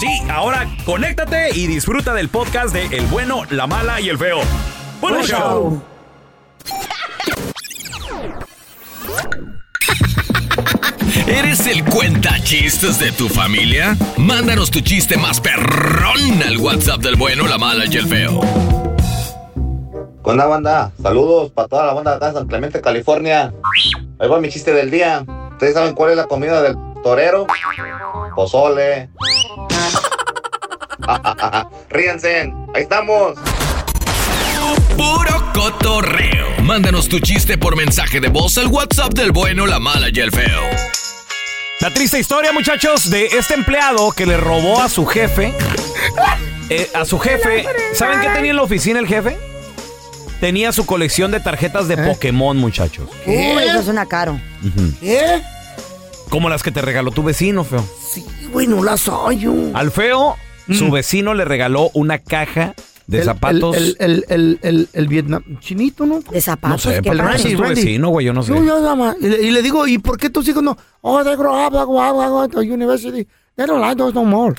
Sí, ahora conéctate y disfruta del podcast de El bueno, la mala y el feo. ¡Buen Buen show! show. ¿Eres el cuenta chistes de tu familia? Mándanos tu chiste más perrón al WhatsApp del bueno, la mala y el feo. Con la banda, saludos para toda la banda de acá en San Clemente, California. Ahí va mi chiste del día. ¿Ustedes saben cuál es la comida del torero? Pozole. Ríanse, ahí estamos. Puro cotorreo. Mándanos tu chiste por mensaje de voz al WhatsApp del bueno, la mala y el feo. La triste historia, muchachos, de este empleado que le robó a su jefe. eh, a su jefe. ¿Saben qué tenía en la oficina el jefe? Tenía su colección de tarjetas de Pokémon, muchachos. Uy, eso suena caro. ¿Qué? Como las que te regaló tu vecino, feo. Sí, güey, no las hallo. Al feo, su vecino le regaló una caja de El- zapatos. El, el, el, el, el Vietnam chinito, ¿no? De no zapatos, sé, qué pero es tu Randy. vecino, güey, yo no sé. Yo, yo, dama, y, le, y le digo, ¿y por qué tus hijos no? Oh, they grow up, they go, go, go to university. They don't like those no more.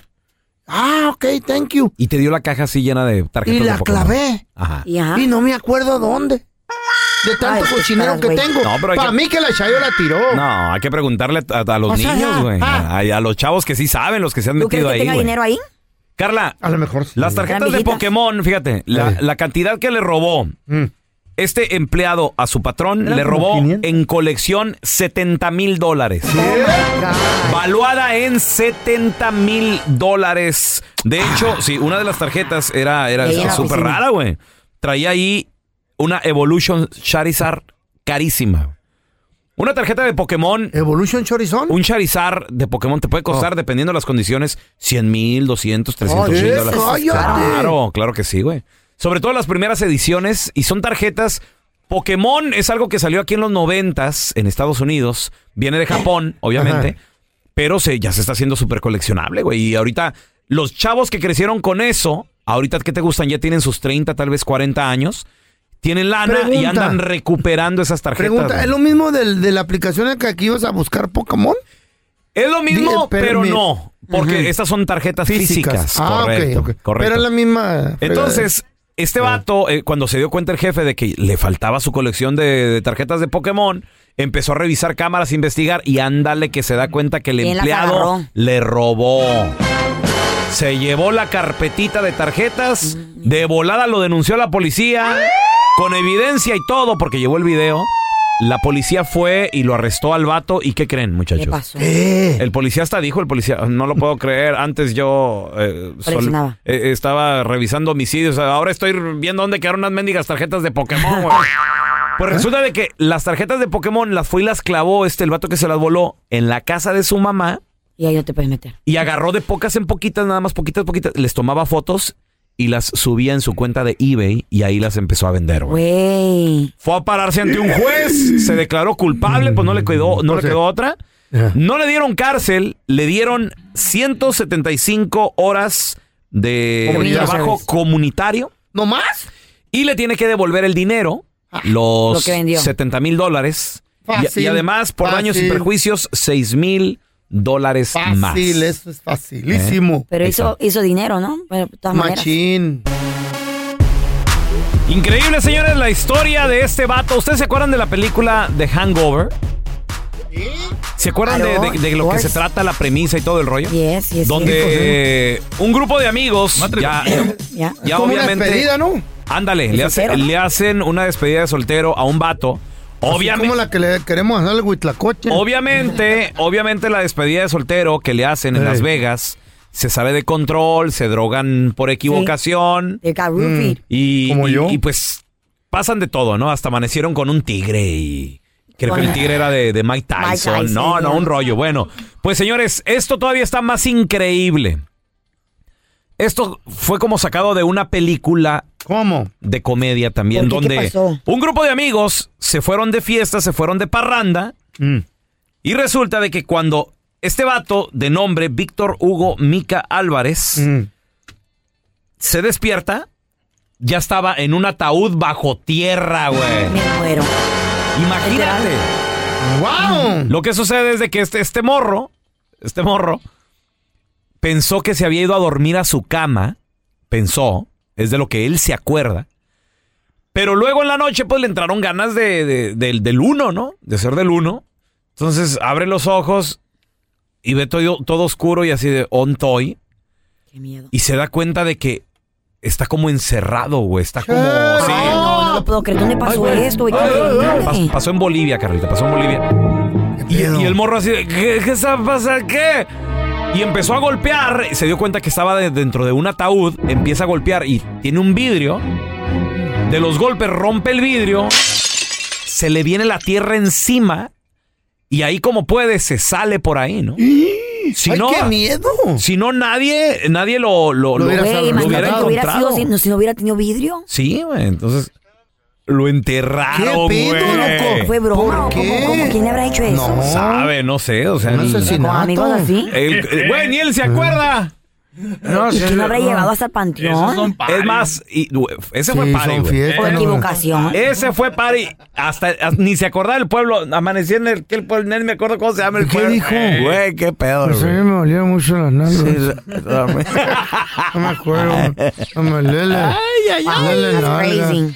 Ah, ok, thank you. Y te dio la caja así llena de tarjetas Y de la Pokémon. clavé. Ajá. Y no me acuerdo dónde. De tanto Ay, cochinero que tengo. No, Para que- mí que la Chayo la tiró. No, hay que preguntarle a, a los O sea, niños, güey. ah. A, a los chavos que sí saben, los que se han ¿Tú crees metido que ahí, tenga dinero ahí? Carla, A lo mejor sí. las tarjetas de. Pokémon, fíjate, la, la cantidad que le robó Mm. este empleado a su patrón, le robó 500. en colección 70 mil dólares. Valuada en 70 mil dólares. De hecho, sí, una de las tarjetas era, era súper rara, güey. Traía ahí una Evolution Charizard carísima. Una tarjeta de Pokémon, Evolution Chorizón. un Charizard de Pokémon te puede costar, dependiendo de las condiciones, 100 mil, 200, 300 mil dólares. Claro, claro que sí, güey. Sobre todo las primeras ediciones, y son tarjetas. Pokémon es algo que salió aquí en los noventas en Estados Unidos. Viene de Japón, obviamente. Pero se, ya se está haciendo súper coleccionable, güey. Y ahorita, los chavos que crecieron con eso, ahorita que te gustan, ya tienen sus 30, tal vez 40 años. Tienen lana y andan recuperando esas tarjetas. Pregunta, güey. ¿es lo mismo del, de la aplicación en que aquí ibas a buscar Pokémon? Es lo mismo, Di- pero no. Porque Ujú. estas son tarjetas físicas. Ah, correcto, ok, ok. correcto. Pero es la misma. Entonces, este vato, eh, cuando se dio cuenta el jefe de que le faltaba su colección de, de tarjetas de Pokémon, empezó a revisar cámaras, a investigar y ándale que se da cuenta que el ¿Quién las empleado le robó. Se llevó la carpetita de tarjetas, de volada lo denunció a la policía, con evidencia y todo, porque llevó el video. La policía fue y lo arrestó al vato. ¿Y qué creen, muchachos? ¿Qué pasó? ¿Qué? El policía hasta dijo, el policía, no lo puedo creer, antes yo eh, sol- eh, estaba revisando homicidios, ahora estoy viendo dónde quedaron unas mendigas tarjetas de Pokémon, güey. Pues resulta de que las tarjetas de Pokémon las fue y las clavó este, el vato que se las voló, en la casa de su mamá Y ahí no te puedes meter. y agarró de pocas en poquitas, nada más poquitas, poquitas, les tomaba fotos y las subía en su cuenta de eBay y ahí las empezó a vender, güey. Fue a pararse ante un juez, se declaró culpable, pues no le quedó, no le Pues quedó otra. No le dieron cárcel, le dieron 175 horas de Comunidad. trabajo comunitario ¿No más? y le tiene que devolver el dinero, los Lo que vendió. 70 mil dólares. Y- Fácil, Y, además, por daños y perjuicios, 6 mil dólares más. Fácil, eso es facilísimo. Pero hizo, hizo dinero, ¿no? Pero de todas maneras. Machín. Increíble, señores, la historia de este vato. ¿Ustedes se acuerdan de la película The Hangover? ¿Se acuerdan de, de- de lo que se trata la premisa y todo el rollo? Yes, yes, Donde eh, un grupo de amigos ya. Ya. ya Como una obviamente despedida, ¿no? ándale, le, hace- soltero, ¿no? le hacen una despedida de soltero a un vato. Obviamente, como la que le queremos hacer al huitlacoche. obviamente, obviamente la despedida de soltero que le hacen en. Las Vegas se sale de control, se drogan por equivocación They got roofied. y, Como y- yo. y, pues pasan de todo, ¿no? Hasta amanecieron con un tigre y creo que el tigre era de, de Mike Tyson. Mike Tyson, no, no, un rollo. Bueno, pues señores, esto todavía está más increíble. Esto fue como sacado de una película ¿Cómo? de comedia también, ¿Por qué? ¿Qué donde pasó? un grupo de amigos se fueron de fiesta, se fueron de parranda, Mm. y resulta de que cuando este vato de nombre Víctor Hugo Mica Álvarez Mm. se despierta, ya estaba en un ataúd bajo tierra, güey. Me muero. Imagínate. ¡Wow! Lo que sucede es de que este, este morro, este morro, pensó que se había ido a dormir a su cama, pensó, es de lo que él se acuerda, pero luego en la noche pues le entraron ganas de, de- del- del uno, ¿no? De ser del uno. Entonces abre los ojos y ve todo, todo oscuro y así de on toy Qué miedo. y se da cuenta de que está como encerrado, güey, está como... ¿Qué? sí. Ay, no, no lo puedo creer. ¿Dónde pasó esto? Ay. Pas- pasó en Bolivia, Carlita, pasó en Bolivia. Y, y el morro así, de, ¿qué, qué está pasando? ¿Qué? Y empezó a golpear, y se dio cuenta que estaba de- dentro de un ataúd, empieza a golpear y tiene un vidrio. De los golpes rompe el vidrio, se le viene la tierra encima y ahí como puede se sale por ahí, ¿no? Si ¡Ay, no, qué miedo! si no nadie, nadie lo, lo, Lo lo- hubiera Güey, lo imagínate hubiera que hubiera sido encontrado. si no, si no hubiera tenido vidrio. Sí, güey, entonces lo enterraron, ¿Qué pedo, güey. loco? ¿Fue broma? ¿Por ¿O qué? ¿Cómo, cómo? ¿Quién le habrá hecho eso? No. Sabe, no sé, o sea, Un el- asesinato. ¿Con amigos así? el- el- güey, ni él se acuerda. No, ¿Y quién lo habrá llevado hasta el panteón? Es más, y, güey, ese fue Sí, party, son güey. fiestas, Por no, equivocación. Ese fue party. Hasta, hasta- ni se acordaba del pueblo. Amanecía en el, que el pueblo, ni me acuerdo cómo se llama el ¿Qué pueblo. dijo? Güey, qué pedo, Pues a mí me olían mucho las nalgas. Sí, No me acuerdo. No me lele. Ay, ay, ay. Lele That's nalga. crazy.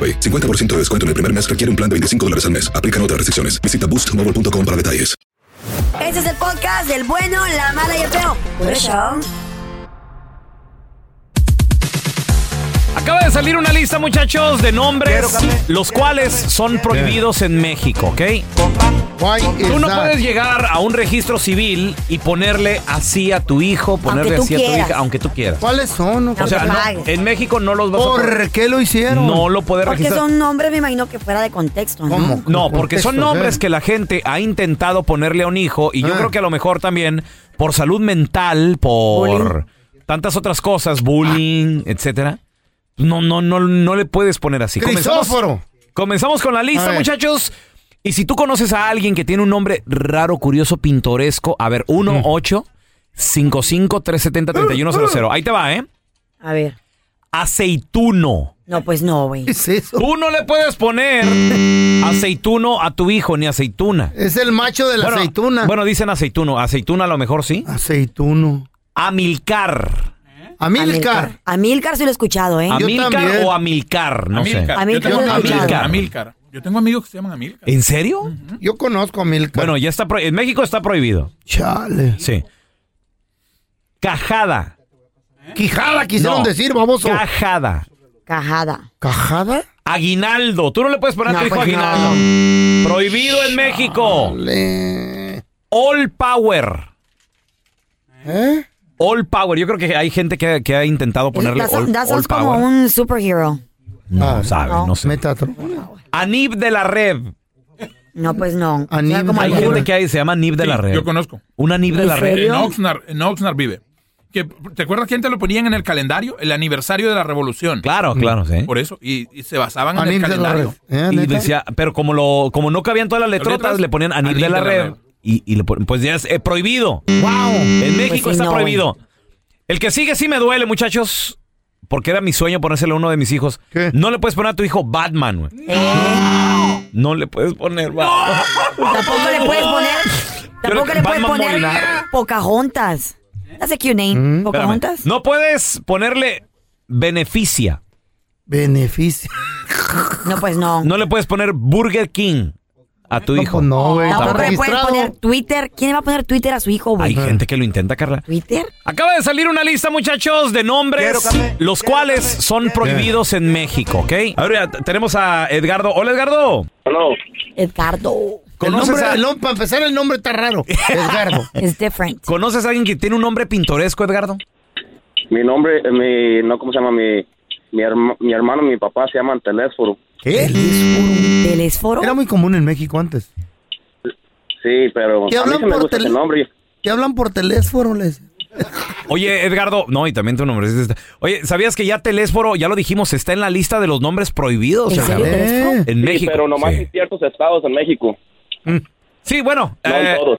AroPay. 50% de descuento en el primer mes requiere un plan de 25 dólares al mes. Aplican otras restricciones. Visita boostmobile.com para detalles. Este es el podcast del bueno, la mala y el feo. Por eso. Acaba de salir una lista, muchachos, de nombres, los cuales son prohibidos en México, ¿ok? Tú no that? puedes llegar a un registro civil y ponerle así a tu hijo, ponerle así a tu hija, aunque tú quieras. ¿Cuáles son? O sea, no, en México no los vas a ¿Por qué lo hicieron? No lo puedes Porque registrar. son nombres, me imagino que fuera de contexto, ¿no? ¿Cómo? No, porque son nombres ¿eh? que la gente ha intentado ponerle a un hijo y yo Ah. creo que a lo mejor también por salud mental, por Bullying. tantas otras cosas, bullying, etcétera. No, no, no, no le puedes poner así. Comenzamos, Crisóforo. comenzamos con la lista, muchachos. Y si tú conoces a alguien que tiene un nombre raro, curioso, pintoresco, a ver, 1 8 55 370 3100. Ahí te va, ¿eh? A ver. Aceituno. No, pues no, güey. ¿Qué es eso? Tú no le puedes poner aceituno a tu hijo ni aceituna. Es el macho de la Bueno, aceituna. Bueno, dicen aceituno. Aceituna a lo mejor sí. Aceituno. Amilcar. Amilcar. Amilcar sí lo he escuchado, ¿eh? Amilcar también. o Amilcar, no sé. Amilcar. Amilcar. Amilcar. Yo tengo amigos que se llaman Amilcar. ¿En serio? Yo conozco a Amilcar. Bueno, ya está pro- en México está prohibido. Chale. Sí. Cajada. Quijada quisieron No. decir, baboso. Cajada. Cajada. ¿Cajada? Aguinaldo. Tú no le puedes poner a tu hijo pues aguinaldo. Prohibido en México. All Power. ¿Eh? All Power. Yo creo que hay gente que, que ha intentado ponerle Das- All, das all es como un superhero. No Ah, sabe, no. no sé. Metatron. Anib de la Red. No, pues no. Anib como Hay gente que hay, se llama Nib de Sí, la Red. Yo conozco. Una Nib de ¿En la Red. serio? En Oxnard, en Oxnard vive. Que, ¿Te acuerdas que antes lo ponían en el calendario? El aniversario de la revolución. Claro, claro, sí. Por eso. Y, y se basaban en el Anib de la calendario. red. ¿Eh, Y neta? decía, pero como lo, como no cabían todas las letrotas, letras? le ponían Anib de la Red. Y, y le ponen, pues ya es eh, prohibido. ¡Wow! En México Pues sí, está no, prohibido. El que sigue sí me duele, muchachos. Porque era mi sueño ponérselo a uno de mis hijos. ¿Qué? No le puedes poner a tu hijo Batman, güey. Eh, No le puedes poner Batman. Tampoco le puedes poner. Tampoco le puedes Batman poner Molinar. Pocahontas. That's a cute name. Espérame. Pocahontas. No puedes ponerle beneficia. Beneficio. No, pues no. No le puedes poner Burger King a tu No, hijo. pues no, güey. Poner Twitter. ¿Quién le va a poner Twitter a su hijo, Hay güey? gente que lo intenta, Carla. ¿Twitter? Acaba de salir una lista, muchachos, de nombres, los cuales son prohibidos en México, ¿ok? Ahora tenemos a Edgardo. Hola, Edgardo. Edgardo. El ¿Conoces nombre, a, el nom- para empezar, el nombre está raro. Edgardo. Es different. ¿Conoces a alguien que tiene un nombre pintoresco, Edgardo? Mi nombre, mi, no, ¿cómo se llama? Mi, mi, herma- mi hermano y mi papá se llaman Telésforo. ¿Qué? ¿Telésforo? Era muy común en México antes. Sí, pero ¿Qué a mí hablan me por gusta ese tele- nombre. Te hablan por teléfono, les. Oye, Edgardo, no, y también tu nombre. es este. Oye, ¿sabías que ya Telésforo, ya lo dijimos, está en la lista de los nombres prohibidos? ¿En serio, Edgardo? Telésforo? En Sí, México. pero nomás sí. en ciertos estados en México. Sí, bueno, No eh, en todos.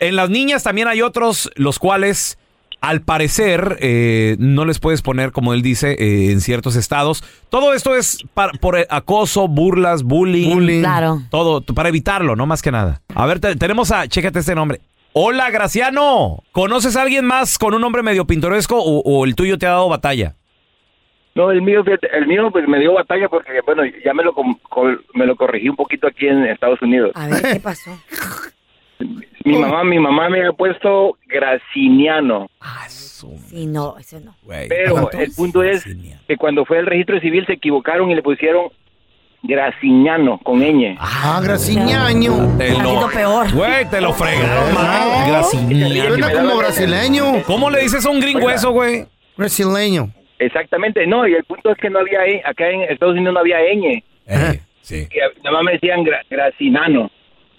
en las niñas también hay otros, los cuales, al parecer, eh, no les puedes poner, como él dice, eh, en ciertos estados. Todo esto es par- por acoso, burlas, bullying. Bullying. Claro. Todo, para evitarlo, no más que nada. A ver, te- tenemos a, chécate este nombre. Hola, Graciano. ¿Conoces a alguien más con un nombre medio pintoresco o, o el tuyo te ha dado batalla? No, el mío, el mío pues me dio batalla porque, bueno, ya me lo, me lo corregí un poquito aquí en Estados Unidos. A ver, ¿qué pasó? Mi mamá, mi mamá me ha puesto Graciniano, Sí, no, ese no. pero el punto es que cuando fue el registro civil se equivocaron y le pusieron Graciñano con ñ. Ah, Graciñaño. Te lo, peor. güey, te lo fregaron, man. Graciñano. Suena como brasileño. ¿Cómo le dices a un gringo eso, güey? Brasileño. Exactamente, no, y el punto es que no había, acá en Estados Unidos no había ñ, Eh, sí. que nada más me decían gra- Gracinano.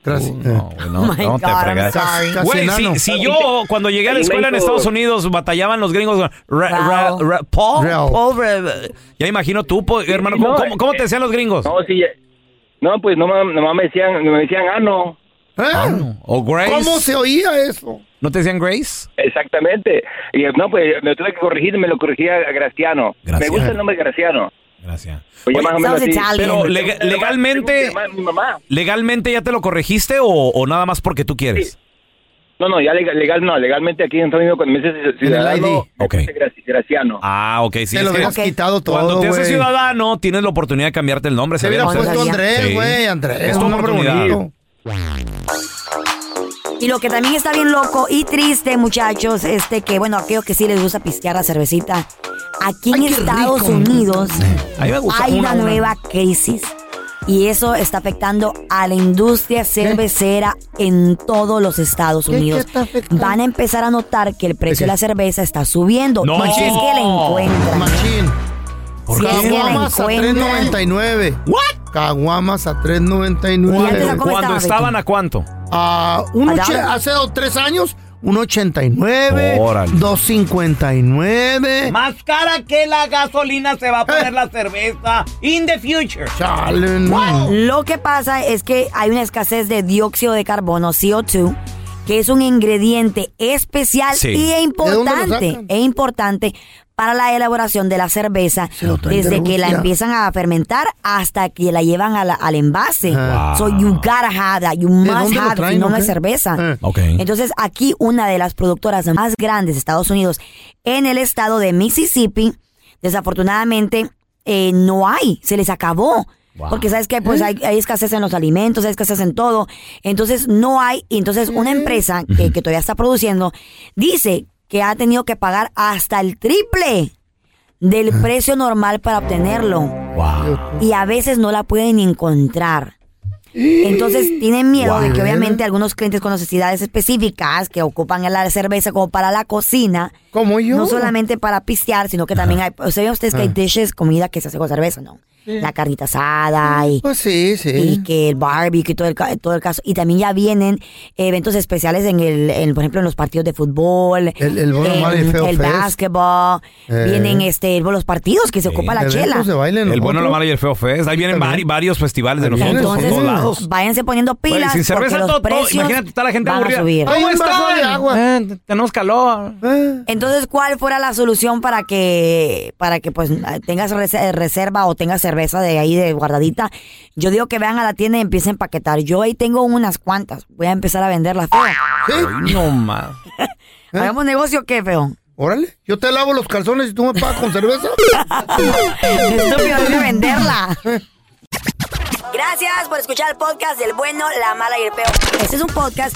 Gracias. No, güey, no, Oh my no te God, fregas. Güey, si, si yo cuando llegué a la escuela en Estados Unidos batallaban los gringos. ra- ra- ra- Paul. Paul, ra- ya imagino tú, po- hermano, no, ¿cómo, cómo- cómo te eh, decían los gringos? No, sí, eh, no, pues no, nomás me decían, me decían ano. ¿Eh? ¿O Grace? ¿Cómo se oía eso? ¿No te decían Grace? Exactamente. Y no, pues me tuve que corregir, me lo corregía Graciano. Graciano. Me gusta el nombre Graciano. Gracias. Oye, Oye, más o menos sounds así. Italian. Pero lega- Pero, legalmente, legalmente ya te lo corregiste o, o nada más porque tú quieres. No, no, ya legal, legal no. Legalmente aquí en Estados Unidos cuando me dices ciudadano, ID. Ok. me dice Graci- Graciano. Ah, ok, sí. Te lo hubieras Ok. quitado todo, cuando te haces ciudadano, tienes la oportunidad de cambiarte el nombre. Se ¿sabían hubiera puesto. Andrés, Sí. güey. Andrés. Es tu un nombre oportunidad. bonito. Y lo que también está bien loco y triste, muchachos, este que, bueno, aquellos que sí les gusta pistear la cervecita, aquí en Ay, qué Estados rico. Unidos hay una, una, nueva crisis. Y eso está afectando a la industria cervecera en todos los Estados ¿Qué- qué Unidos. está afectando? Van a empezar a notar que el precio qué? de la cerveza está subiendo. No. Y si es que la encuentran. Machín. Si es que la Caguamas a encuentran. 3.99. ¿What? Caguamas a ¿Y antes a 3.99. cómo Cuando estaba, estaban a cuánto? Un ¿A dólar? hace dos, tres años, un 89, Órale. 259. Más cara que la gasolina se va a poner la cerveza in the future. Chale, no. Lo que pasa es que hay una escasez de dióxido de carbono, CO2, que es un ingrediente especial Sí. y ¿De es dónde lo importante, sacan? es importante para la elaboración de la cerveza, desde que la empiezan a fermentar hasta que la llevan a la- al envase. Ah. So you gotta have that, you must have, traen, si no, o no es qué? cerveza. Eh. Entonces, aquí una de las productoras más grandes de Estados Unidos, en el estado de Mississippi, desafortunadamente eh, no hay, se les acabó. Porque sabes que pues hay, hay escasez en los alimentos, hay escasez en todo. Entonces no hay. Y entonces una empresa que, que todavía está produciendo dice que ha tenido que pagar hasta el triple del precio normal para obtenerlo. Wow. Y a veces no la pueden encontrar. Entonces tienen miedo de que obviamente algunos clientes con necesidades específicas que ocupan la cerveza como para la cocina, Como yo. no solamente para pistear, sino que también hay, o sea, ustedes que hay Ah. dishes, comida que se hace con cerveza, ¿no? La carnita asada y, Pues sí, sí. y que el barbecue y todo el, ca- todo el caso. Y también ya vienen eventos especiales en el, en, por ejemplo, en los partidos de fútbol, El- el bueno, en malo y feo el básquetbol, Eh. vienen este, los partidos que se ocupa la chela. Baile en El bueno, otros. mala y el feo fest. Ahí vienen vari- varios festivales de nosotros Entonces, todos lados. váyanse poniendo Oye, pilas sin cerveza porque los todo, precios imagínate, está la gente aburrida. a subir. Hay ¿Cómo un vaso están? de agua. Eh, tenemos calor. Eh. Entonces, ¿cuál fuera la solución para que para que pues tengas rese- reserva o tengas cerveza de ahí de guardadita? Yo digo que vean a la tienda y empiecen a empaquetar. Yo ahí tengo unas cuantas. Voy a empezar a venderlas. Feo. ¿Sí? No más. ¿Hagamos negocio o qué, feo? Órale, yo te lavo los calzones y tú me pagas con cerveza. Estúpido, hay que venderla. Gracias por escuchar el podcast del bueno, la mala y el peor. Este es un podcast